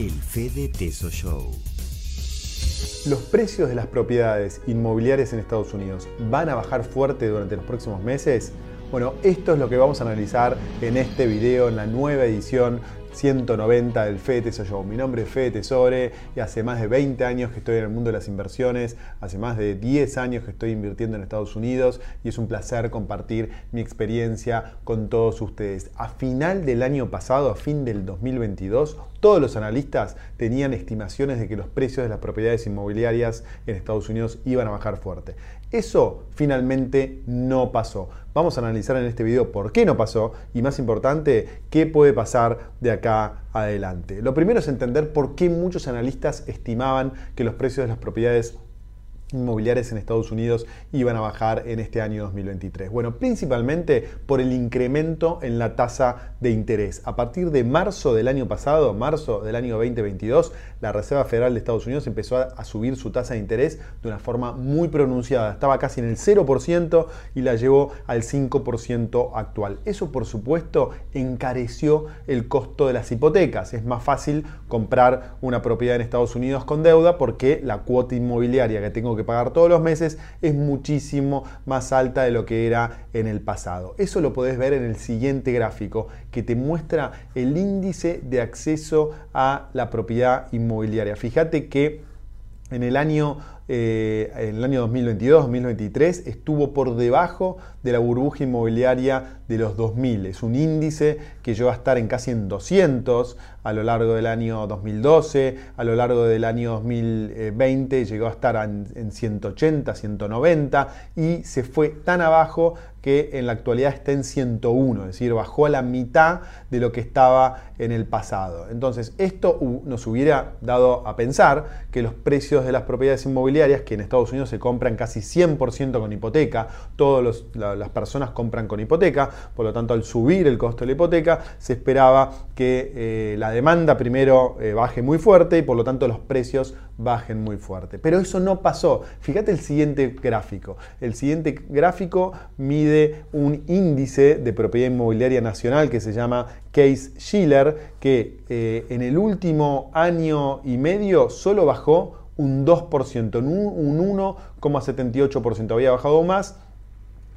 El Fede Teso Show. ¿Los precios de las propiedades inmobiliarias en Estados Unidos van a bajar fuerte durante los próximos meses? Bueno, esto es lo que vamos a analizar en este video, en la nueva edición 190 del Fede Tesoro Show. Mi nombre es Fede Tesore y hace más de 20 años que estoy en el mundo de las inversiones, hace más de 10 años que estoy invirtiendo en Estados Unidos y es un placer compartir mi experiencia con todos ustedes. A final del año pasado, a fin del 2022, todos los analistas tenían estimaciones de que los precios de las propiedades inmobiliarias en Estados Unidos iban a bajar fuerte. Eso finalmente no pasó. Vamos a analizar en este video por qué no pasó y más importante, qué puede pasar de acá adelante. Lo primero es entender por qué muchos analistas estimaban que los precios de las propiedades inmobiliarias en Estados Unidos iban a bajar en este año 2023? Bueno, principalmente por el incremento en la tasa de interés. A partir de marzo del año pasado, marzo del año 2022, la Reserva Federal de Estados Unidos empezó a, subir su tasa de interés de una forma muy pronunciada. Estaba casi en el 0% y la llevó al 5% actual. Eso, por supuesto, encareció el costo de las hipotecas. Es más fácil comprar una propiedad en Estados Unidos con deuda porque la cuota inmobiliaria que tengo que pagar todos los meses es muchísimo más alta de lo que era en el pasado. Eso lo podés ver en el siguiente gráfico que te muestra el índice de acceso a la propiedad inmobiliaria. Fíjate que en el año eh, en el año 2022-2023 estuvo por debajo de la burbuja inmobiliaria de los 2000. Es un índice que llegó a estar en casi en 200 a lo largo del año 2012, a lo largo del año 2020 llegó a estar en 180, 190 y se fue tan abajo que en la actualidad está en 101, es decir, bajó a la mitad de lo que estaba en el pasado. Entonces, esto nos hubiera dado a pensar que los precios de las propiedades inmobiliarias que en Estados Unidos se compran casi 100% con hipoteca, todas las personas compran con hipoteca, por lo tanto al subir el costo de la hipoteca se esperaba que eh, la demanda primero eh, baje muy fuerte y por lo tanto los precios bajen muy fuerte. Pero eso no pasó. Fíjate el siguiente gráfico. El siguiente gráfico mide un índice de propiedad inmobiliaria nacional que se llama Case Schiller, que eh, en el último año y medio solo bajó un 2%, un 1,78%. Había bajado más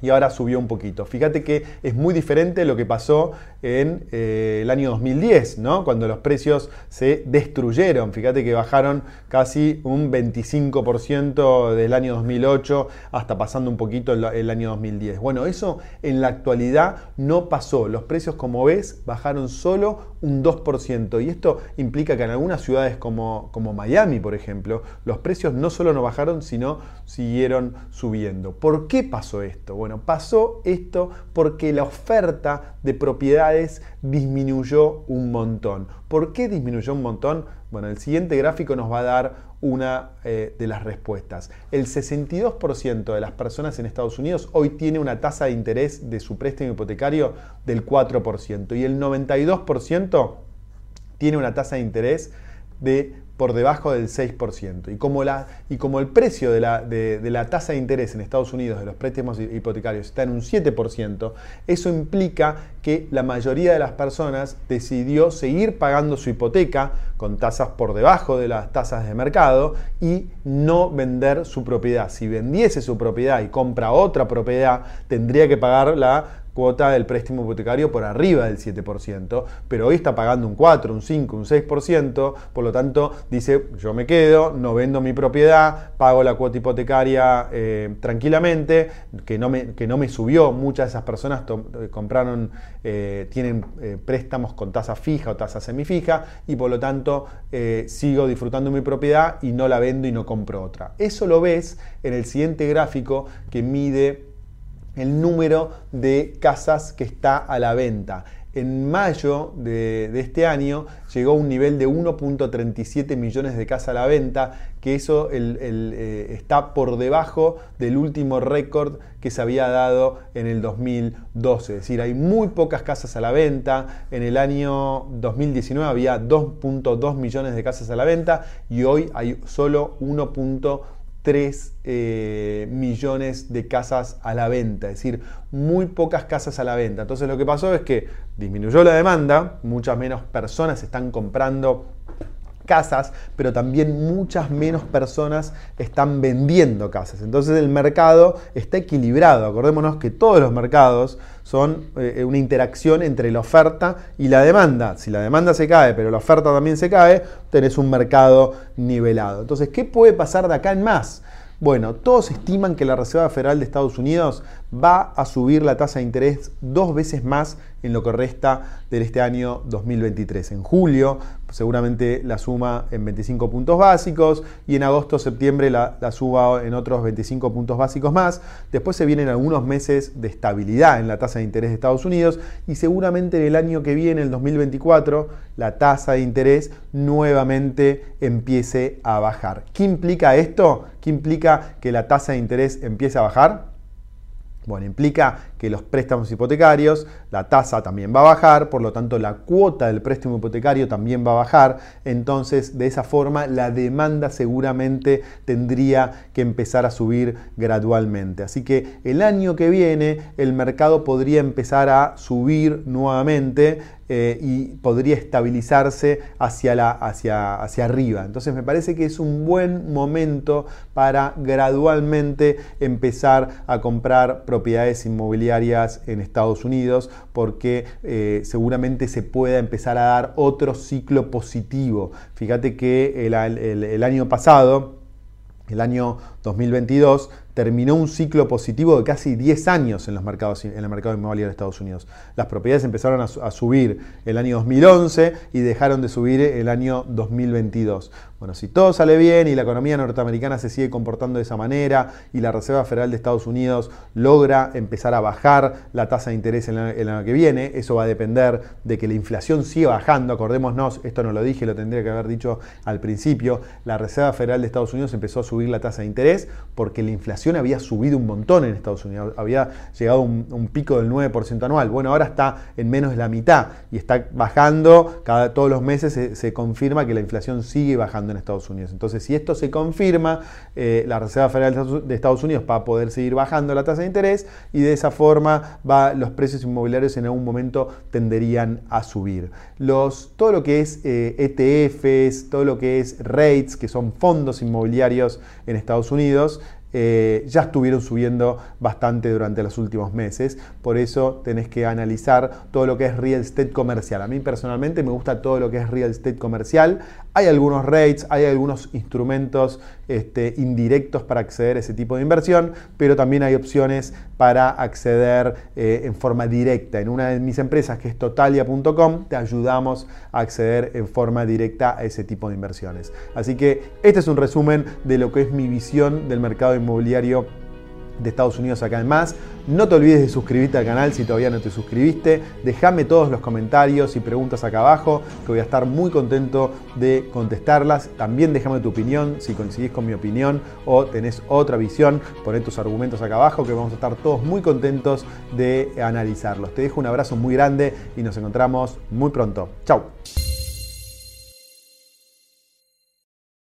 y ahora subió un poquito. Fíjate que es muy diferente lo que pasó en eh, el año 2010, ¿no? cuando los precios se destruyeron. Fíjate que bajaron casi un 25% del año 2008 hasta pasando un poquito el, el, año 2010. Bueno, eso en la actualidad no pasó. Los precios, como ves, bajaron solo un 2%. Y esto implica que en algunas ciudades como, como Miami, por ejemplo, los precios no solo no bajaron, sino siguieron subiendo. ¿Por qué pasó esto? Bueno, pasó esto porque la oferta de propiedades disminuyó un montón. ¿Por qué disminuyó un montón? Bueno, el siguiente gráfico nos va a dar una eh, de las respuestas. El 62% de las personas en Estados Unidos hoy tiene una tasa de interés de su préstamo hipotecario del 4% y el 92% tiene una tasa de interés de por debajo del 6%. Y como, la, y como el precio de la, de, la, tasa de interés en Estados Unidos de los préstamos hipotecarios está en un 7%, eso implica que la mayoría de las personas decidió seguir pagando su hipoteca con tasas por debajo de las tasas de mercado y no vender su propiedad. Si vendiese su propiedad y compra otra propiedad, tendría que pagar la cuota del préstamo hipotecario por arriba del 7%, pero hoy está pagando un 4, un 5, un 6%, por lo tanto dice, yo me quedo, no vendo mi propiedad, pago la cuota hipotecaria eh, tranquilamente, que no, me, que no me subió, muchas de esas personas eh, compraron, eh, tienen préstamos con tasa fija o tasa semifija y por lo tanto sigo disfrutando mi propiedad y no la vendo y no compro otra. Eso lo ves en el siguiente gráfico que mide el número de casas que está a la venta. En mayo de, este año llegó a un nivel de 1.37 millones de casas a la venta, que eso eh, está por debajo del último récord que se había dado en el 2012. Es decir, hay muy pocas casas a la venta. En el año 2019 había 2.2 millones de casas a la venta y hoy hay solo 1.3 3 eh, millones de casas a la venta, es decir, muy pocas casas a la venta. Entonces lo que pasó es que disminuyó la demanda, muchas menos personas están comprando casas, pero también muchas menos personas están vendiendo casas. Entonces el mercado está equilibrado. Acordémonos que todos los mercados son eh, una interacción entre la oferta y la demanda. Si la demanda se cae, pero la oferta también se cae, tenés un mercado nivelado. Entonces, ¿qué puede pasar de acá en más? Bueno, todos estiman que la Reserva Federal de Estados Unidos va a subir la tasa de interés dos veces más en lo que resta de este año 2023. En julio seguramente la suma en 25 puntos básicos y en agosto, septiembre la, suba en otros 25 puntos básicos más. Después se vienen algunos meses de estabilidad en la tasa de interés de Estados Unidos y seguramente en el año que viene, el 2024, la tasa de interés nuevamente empiece a bajar. ¿Qué implica esto? ¿Qué implica que la tasa de interés empiece a bajar? Bueno, implica que los préstamos hipotecarios, la tasa también va a bajar, por lo tanto la cuota del préstamo hipotecario también va a bajar, entonces de esa forma la demanda seguramente tendría que empezar a subir gradualmente. Así que el año que viene el mercado podría empezar a subir nuevamente eh, y podría estabilizarse hacia, la, hacia, hacia arriba. Entonces me parece que es un buen momento para gradualmente empezar a comprar propiedades inmobiliarias en Estados Unidos porque eh, seguramente se pueda empezar a dar otro ciclo positivo. Fíjate que el año pasado, el año 2022, terminó un ciclo positivo de casi 10 años en, los mercados, en el mercado inmobiliario de Estados Unidos. Las propiedades empezaron a, subir el año 2011 y dejaron de subir el año 2022. Bueno, si todo sale bien y la economía norteamericana se sigue comportando de esa manera y la Reserva Federal de Estados Unidos logra empezar a bajar la tasa de interés en el año que viene, eso va a depender de que la inflación siga bajando. Acordémonos, esto no lo dije, lo tendría que haber dicho al principio, la Reserva Federal de Estados Unidos empezó a subir la tasa de interés porque la inflación había subido un montón en Estados Unidos, había llegado a un, pico del 9% anual. Bueno, ahora está en menos de la mitad y está bajando, cada, todos los meses se, confirma que la inflación sigue bajando en Estados Unidos. Entonces, si esto se confirma, eh, la Reserva Federal de Estados Unidos va a poder seguir bajando la tasa de interés y de esa forma va, los precios inmobiliarios en algún momento tenderían a subir. Los, todo lo que es ETFs, eh, e todo lo que es REITs, que son fondos inmobiliarios en Estados Unidos, Unidos eh, ya estuvieron subiendo bastante durante los últimos meses. Por eso tenés que analizar todo lo que es real estate comercial. A mí personalmente me gusta todo lo que es real estate comercial. Hay algunos rates, hay algunos instrumentos este, indirectos para acceder a ese tipo de inversión, pero también hay opciones para acceder eh, en forma directa. En una de mis empresas, que es totalia.com, te ayudamos a acceder en forma directa a ese tipo de inversiones. Así que este es un resumen de lo que es mi visión del mercado inmobiliario de Estados Unidos acá en más. No te olvides de suscribirte al canal si todavía no te suscribiste. Déjame todos los comentarios y preguntas acá abajo, que voy a estar muy contento de contestarlas. También déjame tu opinión, si coincidís con mi opinión o tenés otra visión, poné tus argumentos acá abajo, que vamos a estar todos muy contentos de analizarlos. Te dejo un abrazo muy grande y nos encontramos muy pronto. Chao.